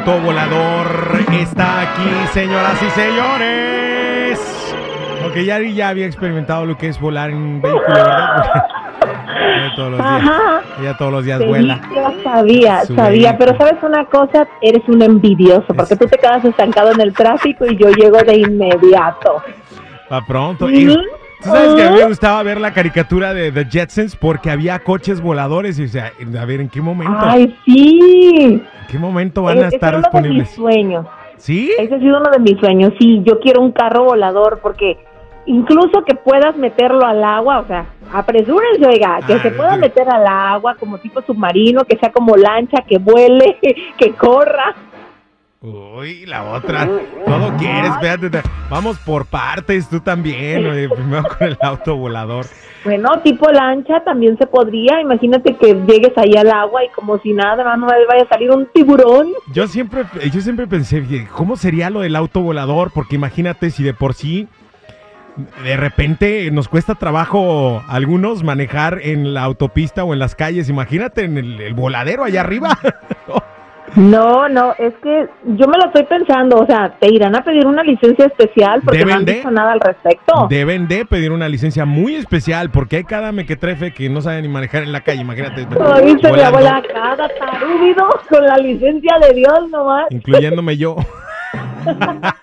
auto volador está aquí, señoras y señores. Ok, ya, ya había experimentado lo que es volar en un vehículo, ¿verdad? Ella todos los días, Ajá. ella todos los días Sí, vuela. yo sabía, Su sabía, pero vehículo. sabes una cosa, eres un envidioso, porque Es- tú te quedas estancado en el tráfico y yo llego de inmediato. Pa' pronto. Y- Ujú. Tú sabes que a mí me Ujú. gustaba ver la caricatura de The Jetsons porque había coches voladores y o sea, a ver, ¿en qué momento? Ay, sí. ¿En qué momento van a Ese estar era uno de mis sueños. ¿Sí? Ese ha sido uno de mis sueños. Sí, yo quiero un carro volador porque incluso que puedas meterlo al agua, o sea, apresúrense, oiga, que Ah, se pueda meter al agua como tipo submarino, que sea como lancha, que vuele, que corra. Uy, la otra. Todo quieres, espérate. te- Vamos por partes, tú también. oye, primero con el auto volador. Bueno, tipo lancha también se podría. Imagínate que llegues ahí al agua y como si nada, no vaya a salir un tiburón. Yo siempre, yo siempre pensé, "Oye, ¿cómo sería lo del auto volador? Porque imagínate si de por sí, de repente nos cuesta trabajo a algunos manejar en la autopista o en las calles. Imagínate en el, el voladero allá arriba. No, no, es que yo me lo estoy pensando. O sea, te irán a pedir una licencia especial porque no han de. dicho nada al respecto. Deben de pedir una licencia muy especial porque hay cada mequetrefe que no sabe ni manejar en la calle. Imagínate. Ay, se me abuela cada tarúbido con la licencia de Dios nomás. incluyéndome yo.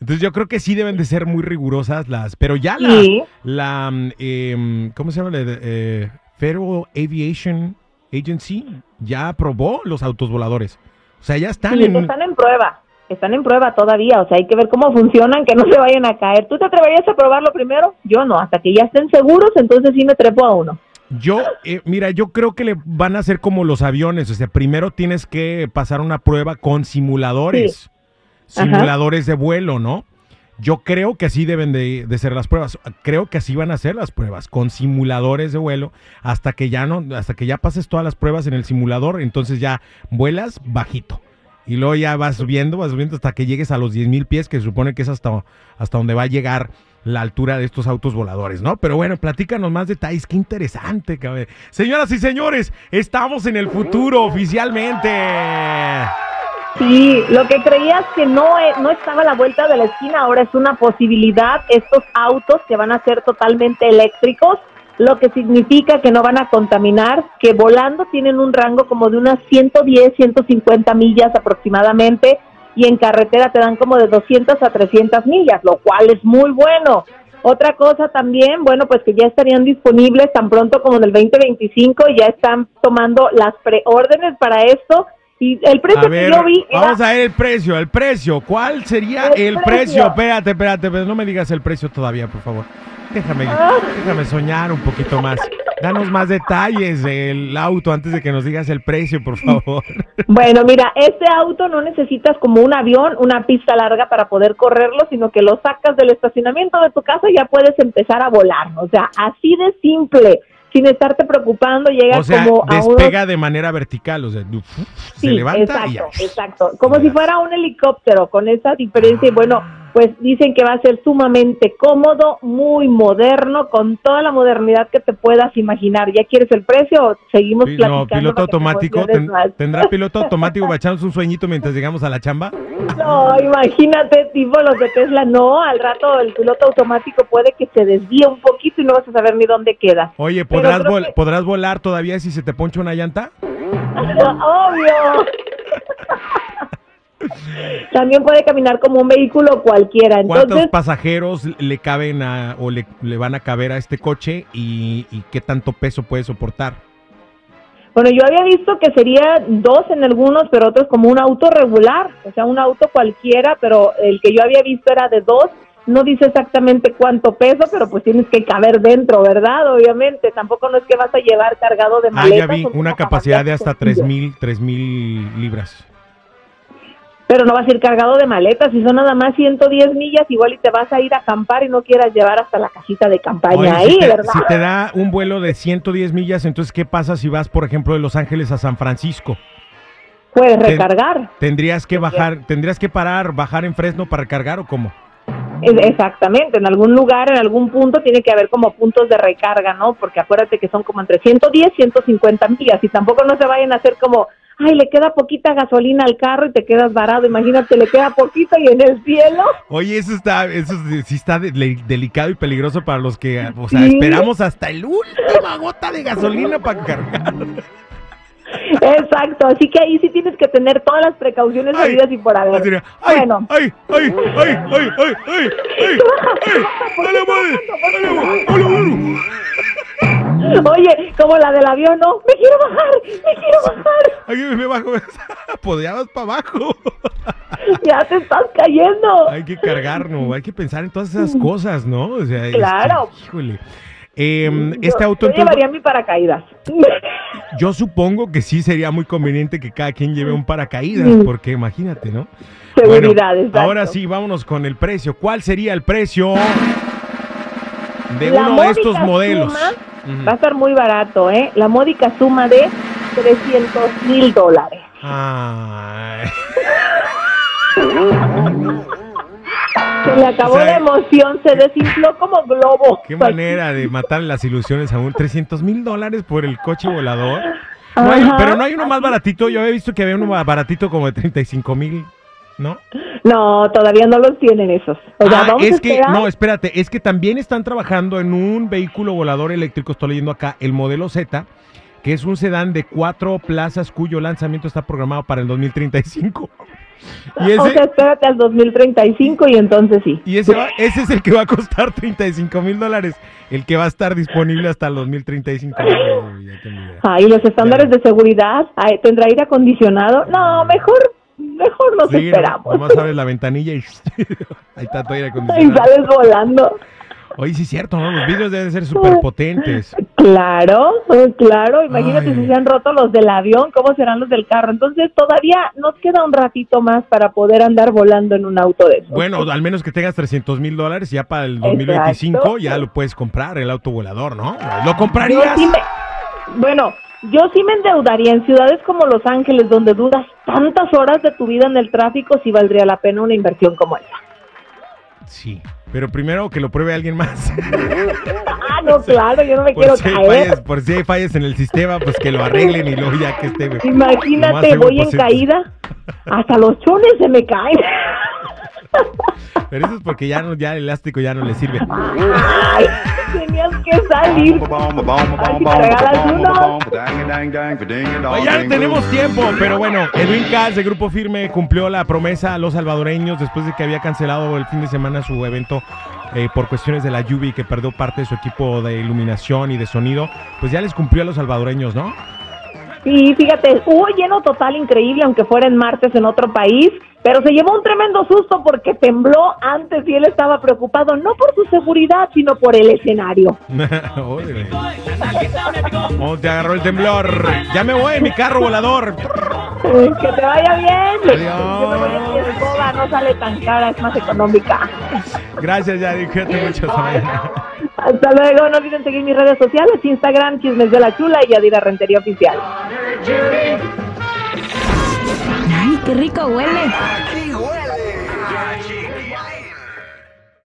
Entonces yo creo que sí deben de ser muy rigurosas las, pero ya la, Sí. la mm, em, ¿cómo se llama? Eh, Federal Aviation Agency ya aprobó los autos voladores. O sea, ya están Sí, en... están en prueba. Están en prueba todavía, o sea, hay que ver cómo funcionan, que no se vayan a caer. ¿Tú te atreverías a probarlo primero? Yo no, hasta que ya estén seguros, entonces sí me trepo a uno. Yo, eh, mira, yo creo que le van a hacer como los aviones. O sea, primero tienes que pasar una prueba con simuladores. Simuladores de vuelo, ¿no? Yo creo que así deben de, ser las pruebas. Creo que así van a ser las pruebas, con simuladores de vuelo, hasta que ya no, hasta que ya pases todas las pruebas en el simulador, entonces ya vuelas bajito. Y luego ya vas subiendo, vas subiendo hasta que llegues a los 10 mil pies, que se supone que es hasta, hasta donde va a llegar la altura de estos autos voladores, ¿no? Pero bueno, platícanos más detalles, qué interesante, cabrón. Señoras y señores, estamos en el futuro oficialmente. Sí, lo que creías que no, e- no estaba a la vuelta de la esquina, ahora es una posibilidad. Estos autos que van a ser totalmente eléctricos, lo que significa que no van a contaminar, que volando tienen un rango como de unas 110, 150 millas aproximadamente, y en carretera te dan como de 200 a 300 millas, lo cual es muy bueno. Otra cosa también, bueno, pues que ya estarían disponibles tan pronto como en el 2025, ya están tomando las preórdenes para esto. Y el precio A ver, que yo vi era vamos a ver el precio, el precio. ¿Cuál sería El el, precio? precio. Espérate, espérate, pero no me digas el precio todavía, por favor. Déjame, Ah. déjame soñar un poquito más. Danos más detalles del auto antes de que nos digas el precio, por favor. Bueno, mira, este auto no necesitas como un avión, una pista larga para poder correrlo, sino que lo sacas del estacionamiento de tu casa y ya puedes empezar a volar. O sea, así de simple, sin estarte preocupando, llega O sea, como a unos despega de manera vertical, o sea, Sí, se levanta exacto, y ya. exacto. Como si fuera un helicóptero, con esa diferencia. Y bueno, pues dicen que va a ser sumamente cómodo, muy moderno, con toda la modernidad que te puedas imaginar. ¿Ya quieres el precio o seguimos platicando? No, piloto automático. ten-? ¿Tendrá piloto automático para echarnos un sueñito mientras llegamos a la chamba? No, imagínate, tipo los de Tesla, no, al rato el piloto automático puede que se desvíe un poquito y no vas a saber ni dónde queda. Oye, ¿podrás, vol- que- ¿podrás volar todavía si se te poncha una llanta? Obvio. También puede caminar como un vehículo cualquiera. ¿Cuántos Entonces, pasajeros le caben a, o le, le van a caber a este coche y, y qué tanto peso puede soportar? Bueno, yo había visto que sería dos en algunos, pero otros como un auto regular, o sea, un auto cualquiera, pero el que yo había visto era de dos. No dice exactamente cuánto peso, pero pues tienes que caber dentro, ¿verdad? Obviamente, tampoco no es que vas a llevar cargado de Ah, maletas. ya vi, una capacidad de hasta sencillas. 3000 3000 libras. Pero no vas a ir cargado de maletas, si son nada más 110 millas, igual y te vas a ir a acampar y no quieras llevar hasta la casita de campaña Oye, ahí, si, te, ¿verdad? si te da un vuelo de 110 millas, entonces ¿qué pasa si vas, por ejemplo, de Los Ángeles a San Francisco? Puedes recargar. ¿Tendrías que bajar, tendrías que parar, bajar en Fresno para recargar o cómo? Exactamente, en algún lugar, en algún punto tiene que haber como puntos de recarga, ¿no? Porque acuérdate que son como entre 110 y 150 millas y tampoco no se vayan a hacer como ay, le queda poquita gasolina al carro y te quedas varado. Imagínate, le queda poquito y en el cielo. Oye, eso está, eso sí está delicado y peligroso para los que, o sea, esperamos hasta el última gota de gasolina para cargar. Exacto, así que ahí sí tienes que tener todas las precauciones debidas y por haber. Ay, bueno. Ay, ay, ay, ay, ay, ay, ay, ay, ay, Oye, como la del avión, no, me quiero bajar, me quiero bajar. Aquí me bajo, podías para abajo. Ya te estás cayendo. Hay que cargarnos, hay que pensar en todas esas cosas, ¿no? O sea, claro. híjole. Eh, este auto. Yo llevaría mi paracaídas. Yo supongo que sí sería muy conveniente que cada quien lleve un paracaídas, porque imagínate, ¿no? Seguridad, bueno, Ahora sí, vámonos con el precio. ¿Cuál sería el precio de uno de estos modelos? Va a estar muy barato, ¿eh? La módica suma de 300 mil dólares. Ay. Se le acabó la emoción, se desinfló como globo. Qué manera de matar las ilusiones a un 300 mil dólares por el coche volador. pero no hay uno más baratito. Yo había visto que había uno baratito como de 35 mil, ¿no? No, todavía no los tienen esos. O sea, ah, es que, no, espérate, es que también están trabajando en un vehículo volador eléctrico, estoy leyendo acá, el modelo Z, que es un sedán de cuatro plazas cuyo lanzamiento está programado para el 2035. Y ese, o sea, espérate al 2035 y entonces sí. Y ese, ese es el que va a costar 35 mil dólares, el que va a estar disponible hasta el 2035. Ay, los estándares de seguridad, ¿tendrá aire acondicionado? No, mejor mejor nos esperamos. Nomás abres la ventanilla y ahí está tu aire acondicionado. Y sales volando. Oye, sí es cierto, ¿no? Los vídeos deben ser súper potentes. Claro, claro. Imagínate si se han roto los del avión, ¿cómo serán los del carro? Entonces todavía nos queda un ratito más para poder andar volando en un auto de esos. Bueno, al menos que tengas 300 mil dólares, ya para el 2025 ya lo puedes comprar, el auto volador, ¿no? ¿Lo comprarías? Bueno, yo sí me endeudaría en ciudades como Los Ángeles, donde dudas tantas horas de tu vida en el tráfico, si valdría la pena una inversión como esa. Sí, pero primero que lo pruebe alguien más. Ah, no, claro, yo no me quiero caer. por si hay fallas en el sistema, pues que lo arreglen y luego ya que esté. Imagínate, voy en caída, hasta los chones se me caen. Pero eso es porque ya, no, ya el elástico ya no le sirve. Ay, tenías que salir. ya no tenemos tiempo, pero bueno, Edwin Cass de Grupo Firme cumplió la promesa a los salvadoreños después de que había cancelado el fin de semana su evento eh, por cuestiones de la lluvia y que perdió parte de su equipo de iluminación y de sonido. Pues ya les cumplió a los salvadoreños, ¿no? Sí, fíjate, hubo lleno total increíble, aunque fuera en martes en otro país, pero se llevó un tremendo susto porque tembló antes y él estaba preocupado no por su seguridad, sino por el escenario. oh, te agarró el temblor. Ya me voy, mi carro volador. que te vaya bien. Adiós. mi escoba no sale tan cara, es más económica. Gracias, Yari. Cuídate mucho. Hasta luego. No olviden seguir mis redes sociales, Instagram, Chismes de la Chula y Yadira Rentería Oficial. ¡Ay, qué rico huele!